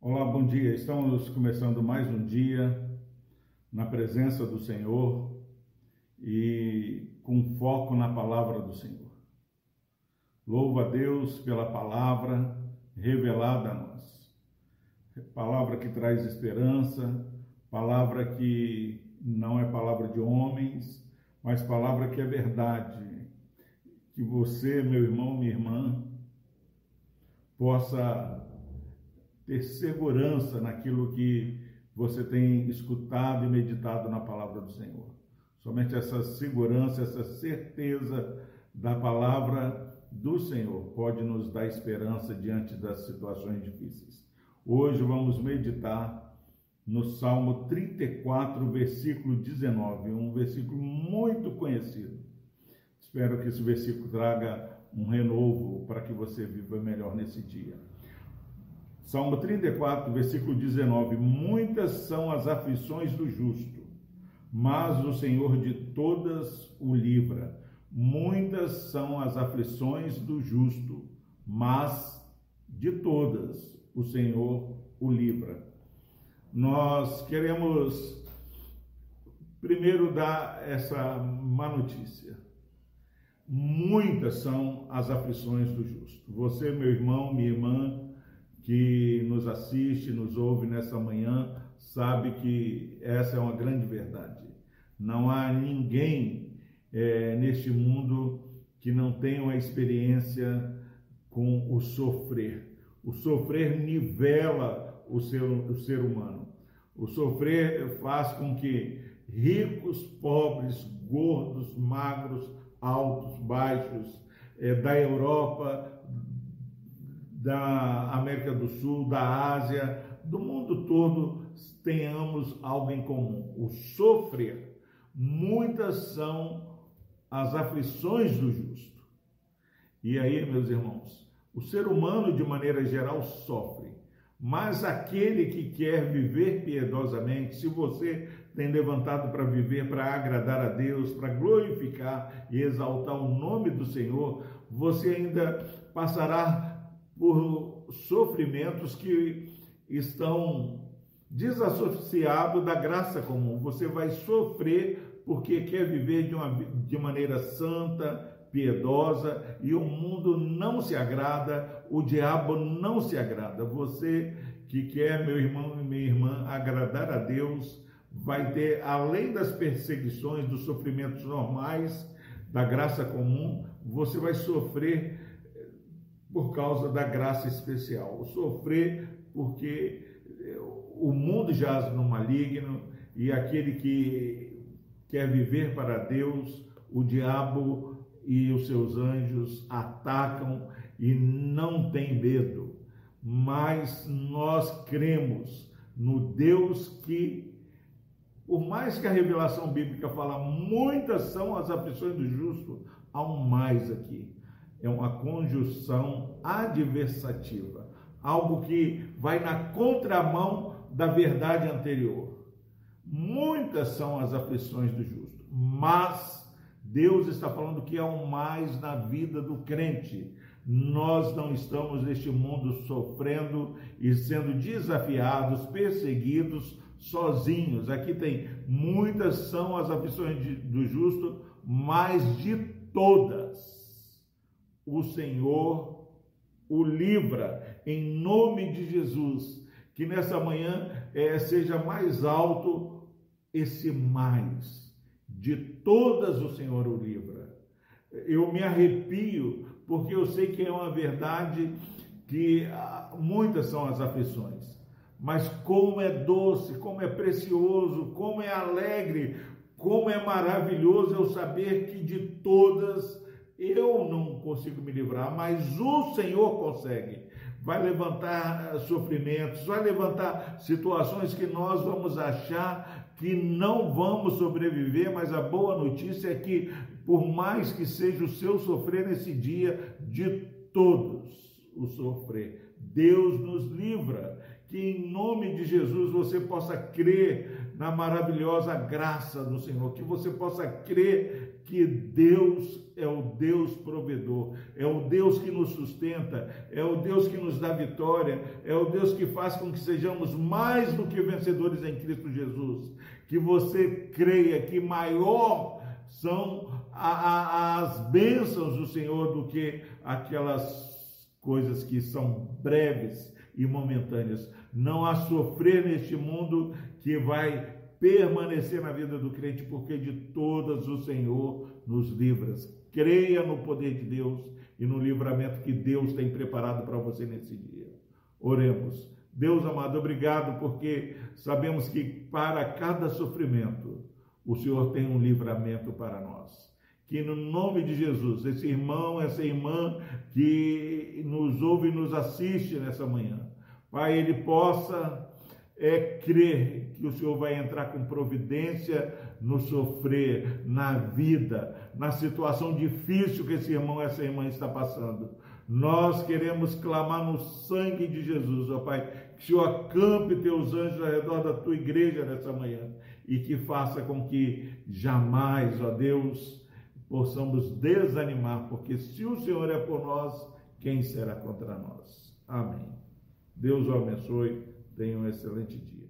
Olá, bom dia. Estamos começando mais um dia na presença do Senhor e com foco na palavra do Senhor. Louvo a Deus pela palavra revelada a nós. Palavra que traz esperança, palavra que não é palavra de homens, mas palavra que é verdade. Que você, meu irmão, minha irmã, possa ter segurança naquilo que você tem escutado e meditado na palavra do Senhor. Somente essa segurança, essa certeza da palavra do Senhor pode nos dar esperança diante das situações difíceis. Hoje vamos meditar no Salmo 34, versículo 19, um versículo muito conhecido. Espero que esse versículo traga um renovo para que você viva melhor nesse dia. Salmo 34, versículo 19: Muitas são as aflições do justo, mas o Senhor de todas o livra. Muitas são as aflições do justo, mas de todas o Senhor o livra nós queremos primeiro dar essa má notícia. Muitas são as aflições do justo. Você, meu irmão, minha irmã, que nos assiste, nos ouve nessa manhã, sabe que essa é uma grande verdade. Não há ninguém é, neste mundo que não tenha uma experiência com o sofrer. O sofrer nivela o ser, o ser humano. O sofrer faz com que ricos, pobres, gordos, magros, altos, baixos, é, da Europa, da América do Sul, da Ásia, do mundo todo, tenhamos algo em comum: o sofrer. Muitas são as aflições do justo. E aí, meus irmãos, o ser humano, de maneira geral, sofre. Mas aquele que quer viver piedosamente, se você tem levantado para viver, para agradar a Deus, para glorificar e exaltar o nome do Senhor, você ainda passará por sofrimentos que estão desassociados da graça comum. Você vai sofrer porque quer viver de, uma, de maneira santa, piedosa e o mundo não se agrada, o diabo não se agrada. Você que quer, meu irmão e minha irmã, agradar a Deus, vai ter, além das perseguições, dos sofrimentos normais, da graça comum, você vai sofrer eh, por causa da graça especial. Sofrer porque eh, o mundo jaz no maligno e aquele que quer viver para Deus, o diabo e os seus anjos atacam e não tem medo, mas nós cremos no Deus que, por mais que a revelação bíblica fala, muitas são as aflições do justo, há um mais aqui. É uma conjunção adversativa, algo que vai na contramão da verdade anterior. Muitas são as aflições do justo, mas Deus está falando que é um mais na vida do crente. Nós não estamos neste mundo sofrendo e sendo desafiados, perseguidos sozinhos. Aqui tem muitas são as aflições de, do justo, mas de todas o Senhor o livra em nome de Jesus. Que nessa manhã é, seja mais alto esse mais de todas o Senhor o livra. Eu me arrepio porque eu sei que é uma verdade que ah, muitas são as aflições, mas como é doce, como é precioso, como é alegre, como é maravilhoso eu saber que de todas eu não consigo me livrar, mas o Senhor consegue. Vai levantar ah, sofrimentos, vai levantar situações que nós vamos achar que não vamos sobreviver, mas a boa notícia é que, por mais que seja o seu sofrer nesse dia, de todos o sofrer, Deus nos livra. Que em nome de Jesus você possa crer na maravilhosa graça do Senhor, que você possa crer que Deus é o Deus provedor, é o Deus que nos sustenta, é o Deus que nos dá vitória, é o Deus que faz com que sejamos mais do que vencedores em Cristo Jesus. Que você creia que maior são a, a, as bênçãos do Senhor do que aquelas coisas que são breves e momentâneas. Não há sofrer neste mundo que vai permanecer na vida do crente, porque de todas o Senhor nos livra. Creia no poder de Deus e no livramento que Deus tem preparado para você nesse dia. Oremos. Deus amado, obrigado, porque sabemos que para cada sofrimento o Senhor tem um livramento para nós. Que no nome de Jesus, esse irmão, essa irmã que nos ouve e nos assiste nessa manhã, Pai, ele possa é crer que o Senhor vai entrar com providência no sofrer, na vida, na situação difícil que esse irmão, essa irmã está passando. Nós queremos clamar no sangue de Jesus, ó Pai, que o Senhor acampe teus anjos ao redor da tua igreja nessa manhã e que faça com que jamais, ó Deus, possamos desanimar, porque se o Senhor é por nós, quem será contra nós? Amém. Deus o abençoe. Tenha um excelente dia.